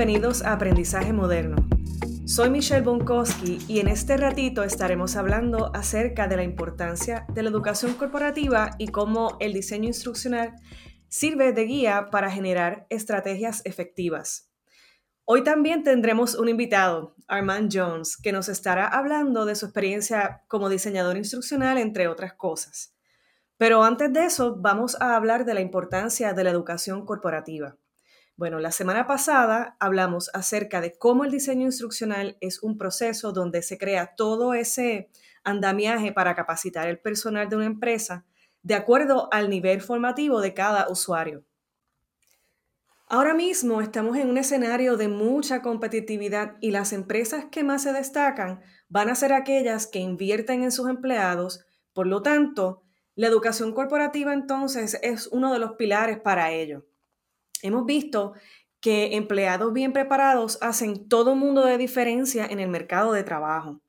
bienvenidos a Aprendizaje Moderno. Soy Michelle Bonkowski y en este ratito estaremos hablando acerca de la importancia de la educación corporativa y cómo el diseño instruccional sirve de guía para generar estrategias efectivas. Hoy también tendremos un invitado, Armand Jones, que nos estará hablando de su experiencia como diseñador instruccional, entre otras cosas. Pero antes de eso, vamos a hablar de la importancia de la educación corporativa. Bueno, la semana pasada hablamos acerca de cómo el diseño instruccional es un proceso donde se crea todo ese andamiaje para capacitar el personal de una empresa de acuerdo al nivel formativo de cada usuario. Ahora mismo estamos en un escenario de mucha competitividad y las empresas que más se destacan van a ser aquellas que invierten en sus empleados, por lo tanto, la educación corporativa entonces es uno de los pilares para ello hemos visto que empleados bien preparados hacen todo un mundo de diferencia en el mercado de trabajo.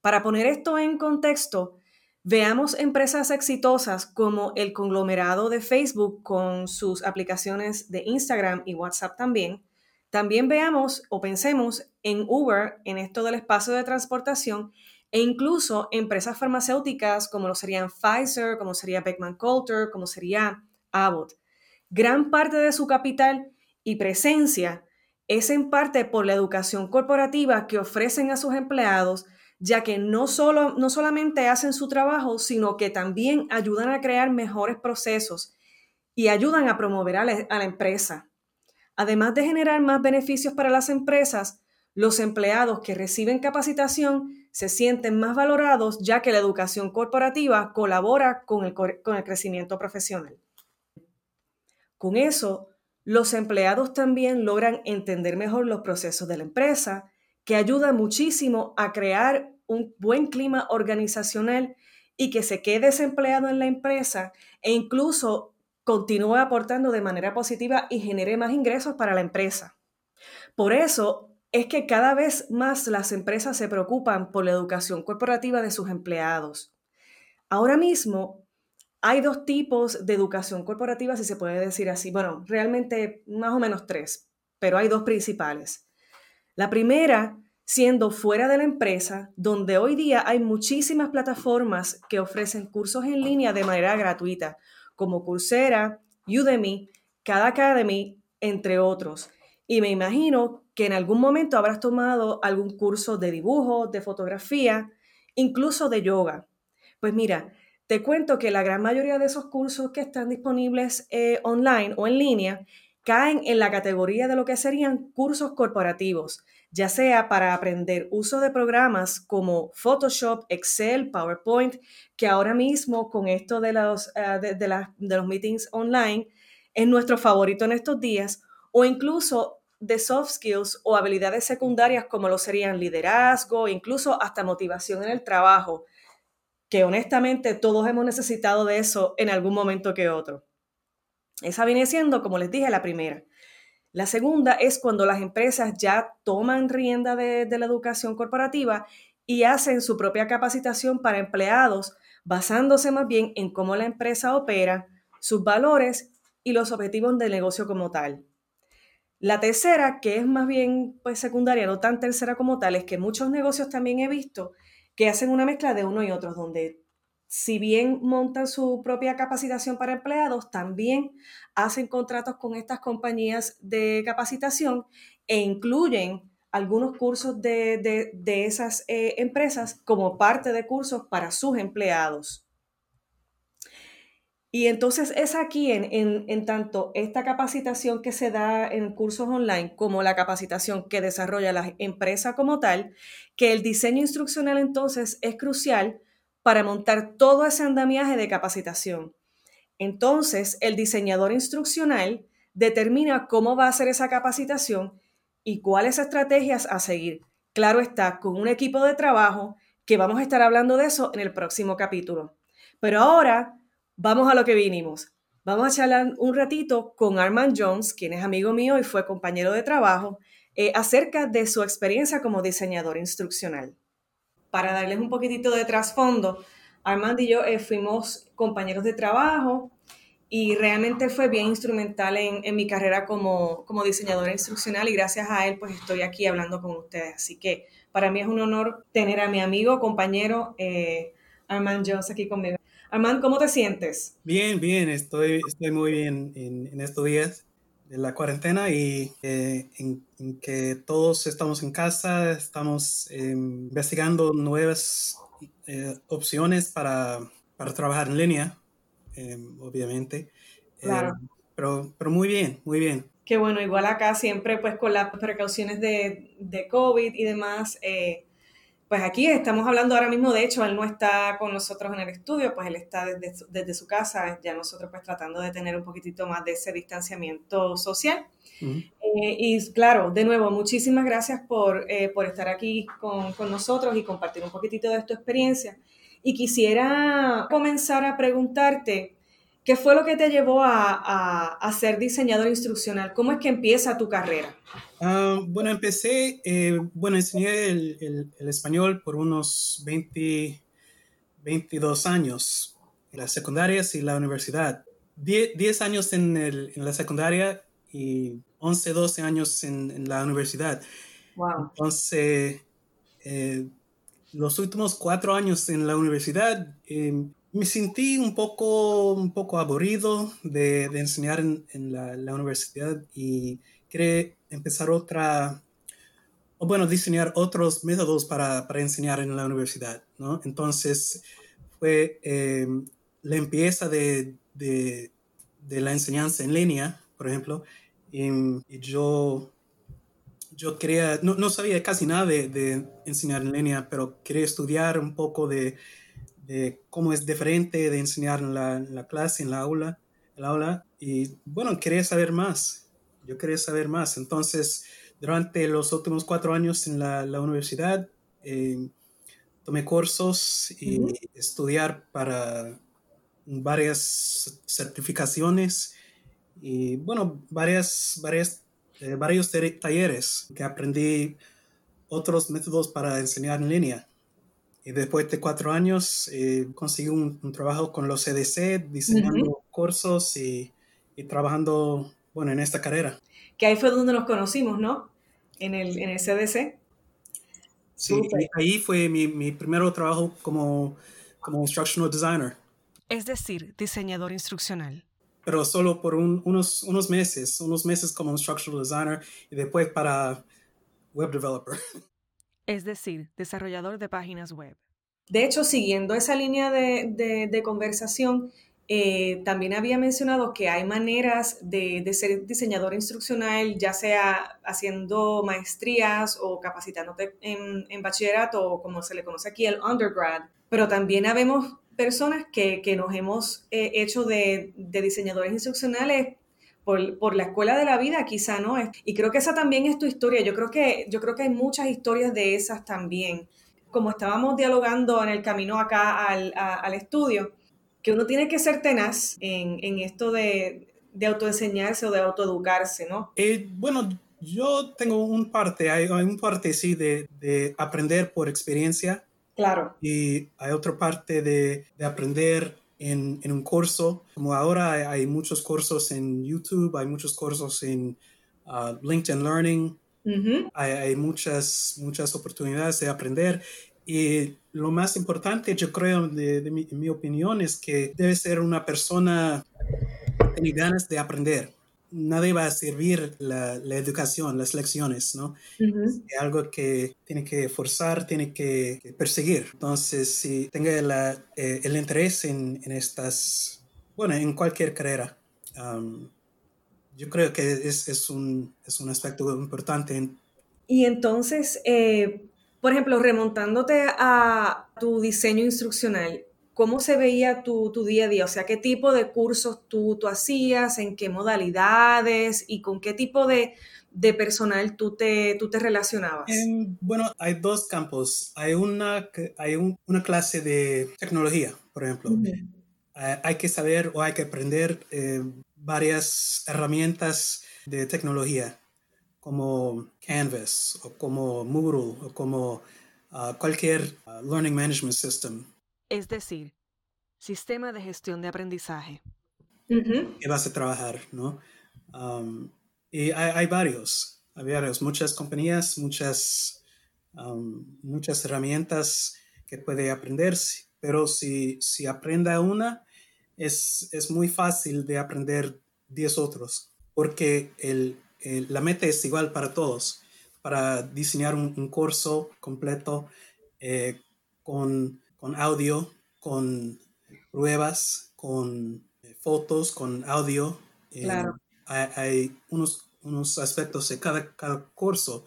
Para poner esto en contexto, veamos empresas exitosas como el conglomerado de Facebook con sus aplicaciones de Instagram y WhatsApp también. También veamos o pensemos en Uber, en esto del espacio de transportación, e incluso empresas farmacéuticas como lo serían Pfizer, como sería Beckman Coulter, como sería Abbott. Gran parte de su capital y presencia es en parte por la educación corporativa que ofrecen a sus empleados, ya que no, solo, no solamente hacen su trabajo, sino que también ayudan a crear mejores procesos y ayudan a promover a la, empresa. Además de generar más beneficios para las empresas, los empleados que reciben capacitación se sienten más valorados ya que la educación corporativa colabora con el, con el crecimiento profesional. Con eso, los empleados también logran entender mejor los procesos de la empresa, que ayuda muchísimo a crear un buen clima organizacional y que se quede desempleado en la empresa e incluso continúe aportando de manera positiva y genere más ingresos para la empresa. Por eso es que cada vez más las empresas se preocupan por la educación corporativa de sus empleados. Ahora mismo, hay dos tipos de educación corporativa, si se puede decir así. Bueno, realmente más o menos tres, pero hay dos principales. La primera, siendo fuera de la empresa, donde hoy día hay muchísimas plataformas que ofrecen cursos en línea de manera gratuita, como Coursera, Udemy, Cada Academy, entre otros. Y me imagino que en algún momento habrás tomado algún curso de dibujo, de fotografía, incluso de yoga. Pues mira, te cuento que la gran mayoría de esos cursos que están disponibles eh, online o en línea caen en la categoría de lo que serían cursos corporativos, ya sea para aprender uso de programas como Photoshop, Excel, PowerPoint, que ahora mismo con esto de los, eh, de, de los meetings online es nuestro favorito en estos días, o incluso de soft skills o habilidades secundarias como lo serían liderazgo, incluso hasta motivación en el trabajo que honestamente todos hemos necesitado de eso en algún momento que otro. Esa viene siendo, como les dije, la primera. La segunda es cuando las empresas ya toman rienda de, la educación corporativa y hacen su propia capacitación para empleados basándose más bien en cómo la empresa opera, sus valores y los objetivos del negocio como tal. La tercera, que es más bien pues, secundaria, no tan tercera como tal, es que muchos negocios también he visto que hacen una mezcla de uno y otro, donde si bien montan su propia capacitación para empleados, también hacen contratos con estas compañías de capacitación e incluyen algunos cursos de, esas eh, empresas como parte de cursos para sus empleados. Y entonces es aquí, en, tanto esta capacitación que se da en cursos online como la capacitación que desarrolla la empresa como tal, que el diseño instruccional entonces es crucial para montar todo ese andamiaje de capacitación. Entonces, el diseñador instruccional determina cómo va a ser esa capacitación y cuáles estrategias a seguir. Claro está, con un equipo de trabajo que vamos a estar hablando de eso en el próximo capítulo. Pero ahora vamos a lo que vinimos. Vamos a charlar un ratito con Armand Jones, quien es amigo mío y fue compañero de trabajo, eh, acerca de su experiencia como diseñador instruccional. Para darles un poquitito de trasfondo, Armand y yo eh, fuimos compañeros de trabajo y realmente fue bien instrumental en, mi carrera como, como diseñadora instruccional y gracias a él pues estoy aquí hablando con ustedes. Así que para mí es un honor tener a mi amigo, compañero eh, Armand Jones aquí conmigo. Armand, ¿cómo te sientes? Bien, bien, estoy, estoy muy bien en, en estos días de la cuarentena y eh, en, que todos estamos en casa, estamos eh, investigando nuevas eh, opciones para, para, trabajar en línea, obviamente. Claro. pero, pero muy bien, muy bien. Qué bueno, igual acá siempre pues con las precauciones de, de COVID y demás, pues aquí estamos hablando ahora mismo, de hecho, él no está con nosotros en el estudio, pues él está desde, desde su casa, ya nosotros pues tratando de tener un poquitito más de ese distanciamiento social. Eh, y claro, de nuevo, muchísimas gracias por, eh, por estar aquí con, con, nosotros y compartir un poquitito de tu experiencia. Y quisiera comenzar a preguntarte, ¿Qué fue lo que te llevó a, a, ser diseñador instruccional? ¿Cómo es que empieza tu carrera? Ah, bueno, empecé, eh, bueno, enseñé el, el, español por unos 20, 22 años en las secundarias y la universidad. 10, años en, el, en, la secundaria y 11, 12 años en, en la universidad. Wow. Entonces, eh, los últimos cuatro años en la universidad, eh, me sentí un poco, un poco aburrido de, enseñar en, la, universidad y quería empezar otra, o bueno, diseñar otros métodos para, enseñar en la universidad, ¿no? Entonces fue em, la empieza de, la enseñanza en línea, por ejemplo, y, yo, yo quería, no, no, sabía casi nada de enseñar en línea, pero quería estudiar un poco de de cómo es diferente de enseñar en la, clase, en la aula, en la aula. Y bueno, quería saber más. Yo quería saber más. Entonces, durante los últimos cuatro años en la, universidad, eh, tomé cursos y estudiar para varias certificaciones y bueno, varias, varias, eh, varios talleres que aprendí otros métodos para enseñar en línea. Y después de cuatro años eh, conseguí un, trabajo con los CDC, diseñando cursos y, y, trabajando, bueno, en esta carrera. Que ahí fue donde nos conocimos, ¿no? En el, en el CDC. Sí, ahí fue mi, mi primer trabajo como, como instructional designer. Es decir, diseñador instruccional. Pero solo por un, unos, unos meses, unos meses como instructional designer y después para web developer. es decir, desarrollador de páginas web. De hecho, siguiendo esa línea de, conversación, eh, también había mencionado que hay maneras de, ser diseñador instruccional, ya sea haciendo maestrías o capacitándote en, bachillerato o como se le conoce aquí el undergrad, pero también habemos personas que, nos hemos eh, hecho de, de diseñadores instruccionales por, la escuela de la vida, quizá no es. Y creo que esa también es tu historia. Yo creo que, yo creo que hay muchas historias de esas también. Como estábamos dialogando en el camino acá al, estudio, que uno tiene que ser tenaz en, esto de, de, autoenseñarse o de autoeducarse, ¿no? Eh, bueno, yo tengo un parte, hay, un parte sí de, de aprender por experiencia. Claro. Y hay otra parte de, de aprender en, un curso. Como ahora hay, muchos cursos en YouTube, hay muchos cursos en uh, LinkedIn Learning, hay, muchas, muchas oportunidades de aprender. Y lo más importante, yo creo, de, mi, mi, opinión, es que debe ser una persona que tiene ganas de aprender nadie va a servir la, educación, las lecciones, ¿no? Es algo que tiene que forzar, tiene que, perseguir. Entonces, si tenga eh, el interés en, estas, bueno, en cualquier carrera, yo creo que es, un, es un aspecto importante. Y entonces, eh, por ejemplo, remontándote a tu diseño instruccional, ¿cómo se veía tu, día a día? O sea, ¿qué tipo de cursos tú, tú hacías? ¿En qué modalidades? ¿Y con qué tipo de, personal tú te, tú te relacionabas? bueno, hay dos campos. Hay una, hay una clase de tecnología, por ejemplo. hay que saber o hay que aprender eh, varias herramientas de tecnología, como Canvas, o como Moodle, o como ah, cualquier ah, Learning Management System es decir, sistema de gestión de aprendizaje. que vas a trabajar, ¿no? y hay, varios, hay varios, muchas compañías, muchas, muchas herramientas que puede aprender, pero si, si aprenda una, es, es muy fácil de aprender 10 otros, porque el, la meta es igual para todos, para diseñar un, curso completo eh, con, con, audio, con pruebas, con eh, fotos, con audio. Eh, claro. hay, unos, unos aspectos de cada, cada curso,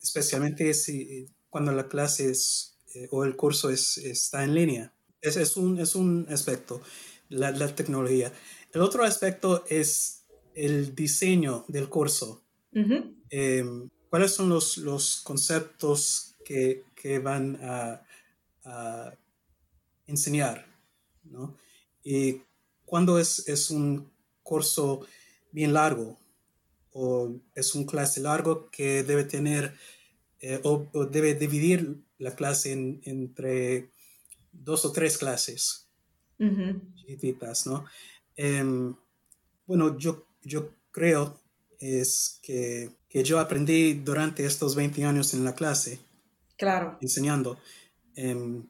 especialmente si, cuando la clase es, o el curso es, está en línea. Ese es un, es un aspecto, la, la tecnología. El otro aspecto es el diseño del curso. Em, ¿Cuáles son los, los conceptos que, que van a, a, enseñar? ¿no? Y cuando es, es un curso bien largo o es un clase largo que debe tener eh, o, debe dividir la clase entre dos o tres clases chiquititas, ¿no? Em, bueno, yo, yo creo es que, que, yo aprendí durante estos 20 años en la clase. Claro. Enseñando. Em,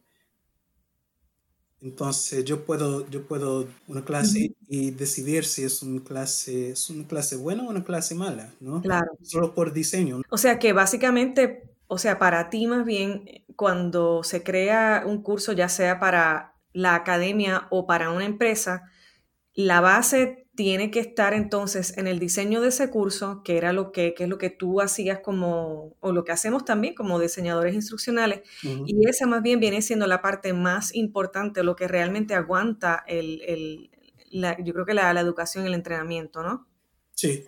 entonces yo puedo, yo puedo una clase y decidir si es una clase, es una clase buena o una clase mala, ¿no? Claro. Solo por diseño. O sea que básicamente, o sea, para ti más bien, cuando se crea un curso, ya sea para la academia o para una empresa, la base tiene que estar entonces en el diseño de ese curso, que era lo que, es lo que tú hacías como, o lo que hacemos también como diseñadores instruccionales, y esa más bien viene siendo la parte más importante, lo que realmente aguanta el, yo creo que la, la educación, el entrenamiento, ¿no? Sí.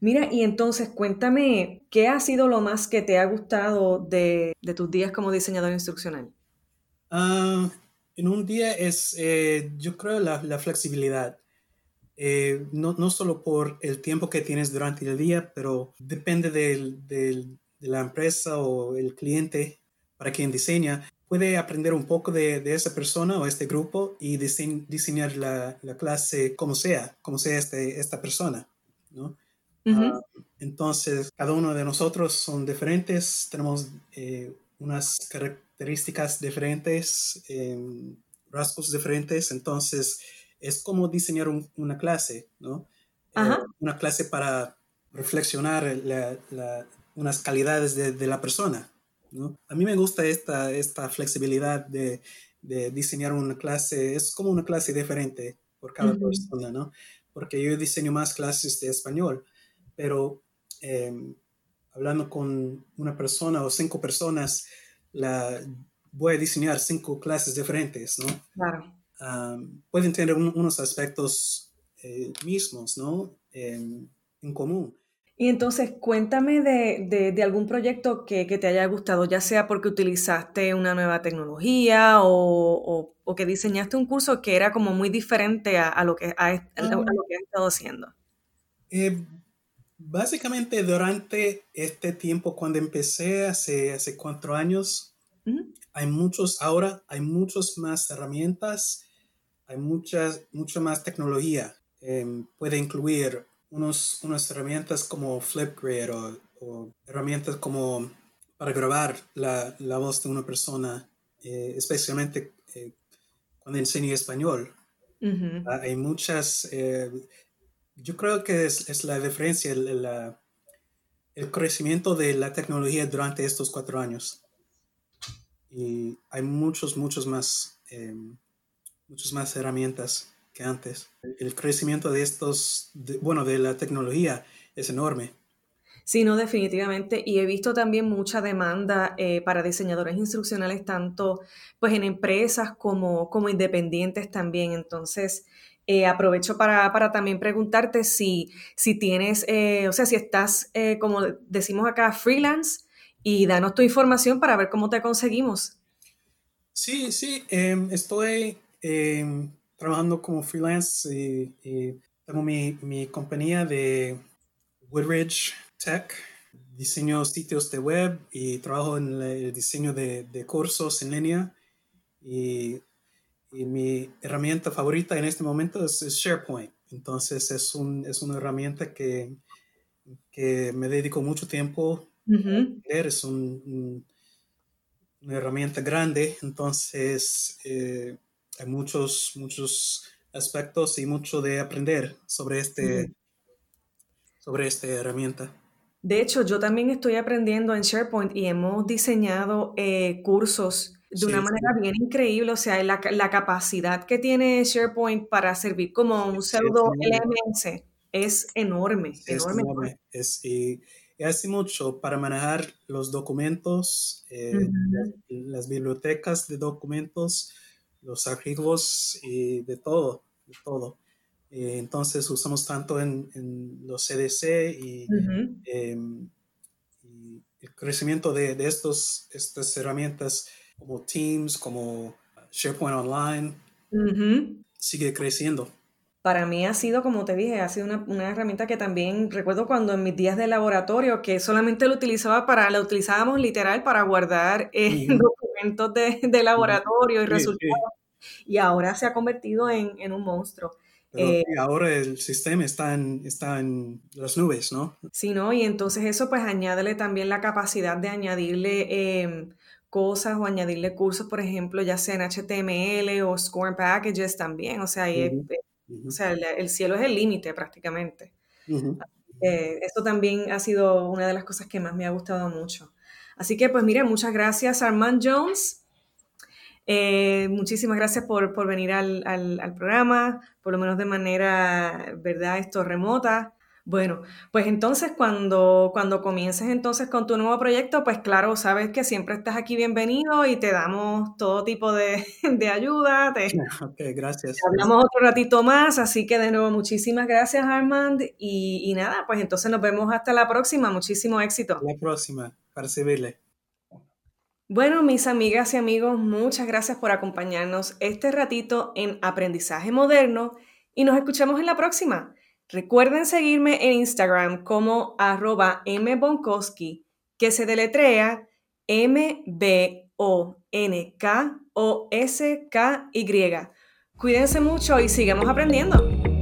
Mira, y entonces cuéntame, ¿qué ha sido lo más que te ha gustado de, tus días como diseñador instruccional? Ah, en un día es, eh, yo creo, la, la flexibilidad. Eh, no, no, solo por el tiempo que tienes durante el día, pero depende del, del, de la empresa o el cliente para quien diseña. Puede aprender un poco de, de esa persona o este grupo y diseñar la, la, clase como sea, como sea este, esta persona. ¿no? Ah, entonces, cada uno de nosotros son diferentes, tenemos eh, unas características diferentes, eh, rasgos diferentes, entonces es como diseñar una clase, ¿no? Eh, una clase para reflexionar unas calidades de, la persona, ¿no? A mí me gusta esta, esta flexibilidad de, diseñar una clase, es como una clase diferente por cada persona, ¿no? Porque yo diseño más clases de español, pero em, hablando con una persona o cinco personas, la, voy a diseñar cinco clases diferentes, ¿no? Claro pueden tener unos aspectos eh, mismos, ¿no? en común. Y entonces cuéntame de, algún proyecto que, te haya gustado, ya sea porque utilizaste una nueva tecnología o, que diseñaste un curso que era como muy diferente a, lo, que, a, lo que has estado haciendo. Eh, básicamente durante este tiempo, cuando empecé hace, hace cuatro años, hay muchos, ahora hay muchas más herramientas hay muchas, mucha más tecnología. Em, puede incluir unos, unas herramientas como Flipgrid o, o herramientas como para grabar la, la, voz de una persona, eh, especialmente eh, cuando enseño español. Ah, hay muchas, eh, yo creo que es, es la diferencia, el, el, crecimiento de la tecnología durante estos cuatro años. Y hay muchos, muchos más em, muchas más herramientas que antes. El crecimiento de estos, bueno, de la tecnología es enorme. Sí, no, definitivamente. Y he visto también mucha demanda eh, para diseñadores instruccionales, tanto pues en empresas como, como independientes también. Entonces, eh, aprovecho para, también preguntarte si, si tienes, eh, o sea, si estás, como decimos acá, freelance y danos tu información para ver cómo te conseguimos. Sí, sí, em, estoy Em, trabajando como freelance y, tengo mi, mi, compañía de Woodridge Tech. Diseño sitios de web y trabajo en el diseño de, de cursos en línea. Y, y mi herramienta favorita en este momento es, SharePoint. Entonces es, un, es una herramienta que, que me dedico mucho tiempo a Es un, una herramienta grande, entonces eh, hay muchos, muchos aspectos y mucho de aprender sobre, este, sobre esta herramienta. De hecho, yo también estoy aprendiendo en SharePoint y hemos diseñado eh, cursos de una manera bien increíble, o sea, la, la, capacidad que tiene SharePoint para servir como un pseudo LMS es enorme, enorme. Es, y, hace mucho para manejar los documentos, eh, las, bibliotecas de documentos, los archivos y de todo, de todo. Eh, entonces usamos tanto en, los CDC em, y, el crecimiento de, de estos, estas herramientas como Teams, como SharePoint Online, sigue creciendo. Para mí ha sido, como te dije, ha sido una, herramienta que también recuerdo cuando en mis días de laboratorio, que solamente lo utilizaba para, la utilizábamos literal para guardar eh, documentos de, laboratorio y resultados. Y ahora se ha convertido en, un monstruo. Eh, ahora el sistema está en, está en las nubes, ¿no? Sí, ¿no? Y entonces eso pues añádele también la capacidad de añadirle em, cosas o añadirle cursos, por ejemplo, ya sea en HTML o Score Packages también. O sea, o sea el, cielo es el límite prácticamente. eso también ha sido una de las cosas que más me ha gustado mucho. Así que, pues mire, muchas gracias, Armand Jones. Eh, muchísimas gracias por, por venir al, al, al, programa, por lo menos de manera, ¿verdad?, esto remota. Bueno, pues entonces cuando, cuando comiences entonces con tu nuevo proyecto, pues claro, sabes que siempre estás aquí bienvenido y te damos todo tipo de, ayuda. Te, ok, gracias. hablamos otro ratito más, así que de nuevo muchísimas gracias Armand y, nada, pues entonces nos vemos hasta la próxima. Muchísimo éxito. La próxima, para servirle. Bueno, mis amigas y amigos, muchas gracias por acompañarnos este ratito en Aprendizaje Moderno y nos escuchamos en la próxima. Recuerden seguirme en Instagram como arroba mbonkowski, que se deletrea M-B-O-N-K-O-S-K-Y. Cuídense mucho y sigamos aprendiendo.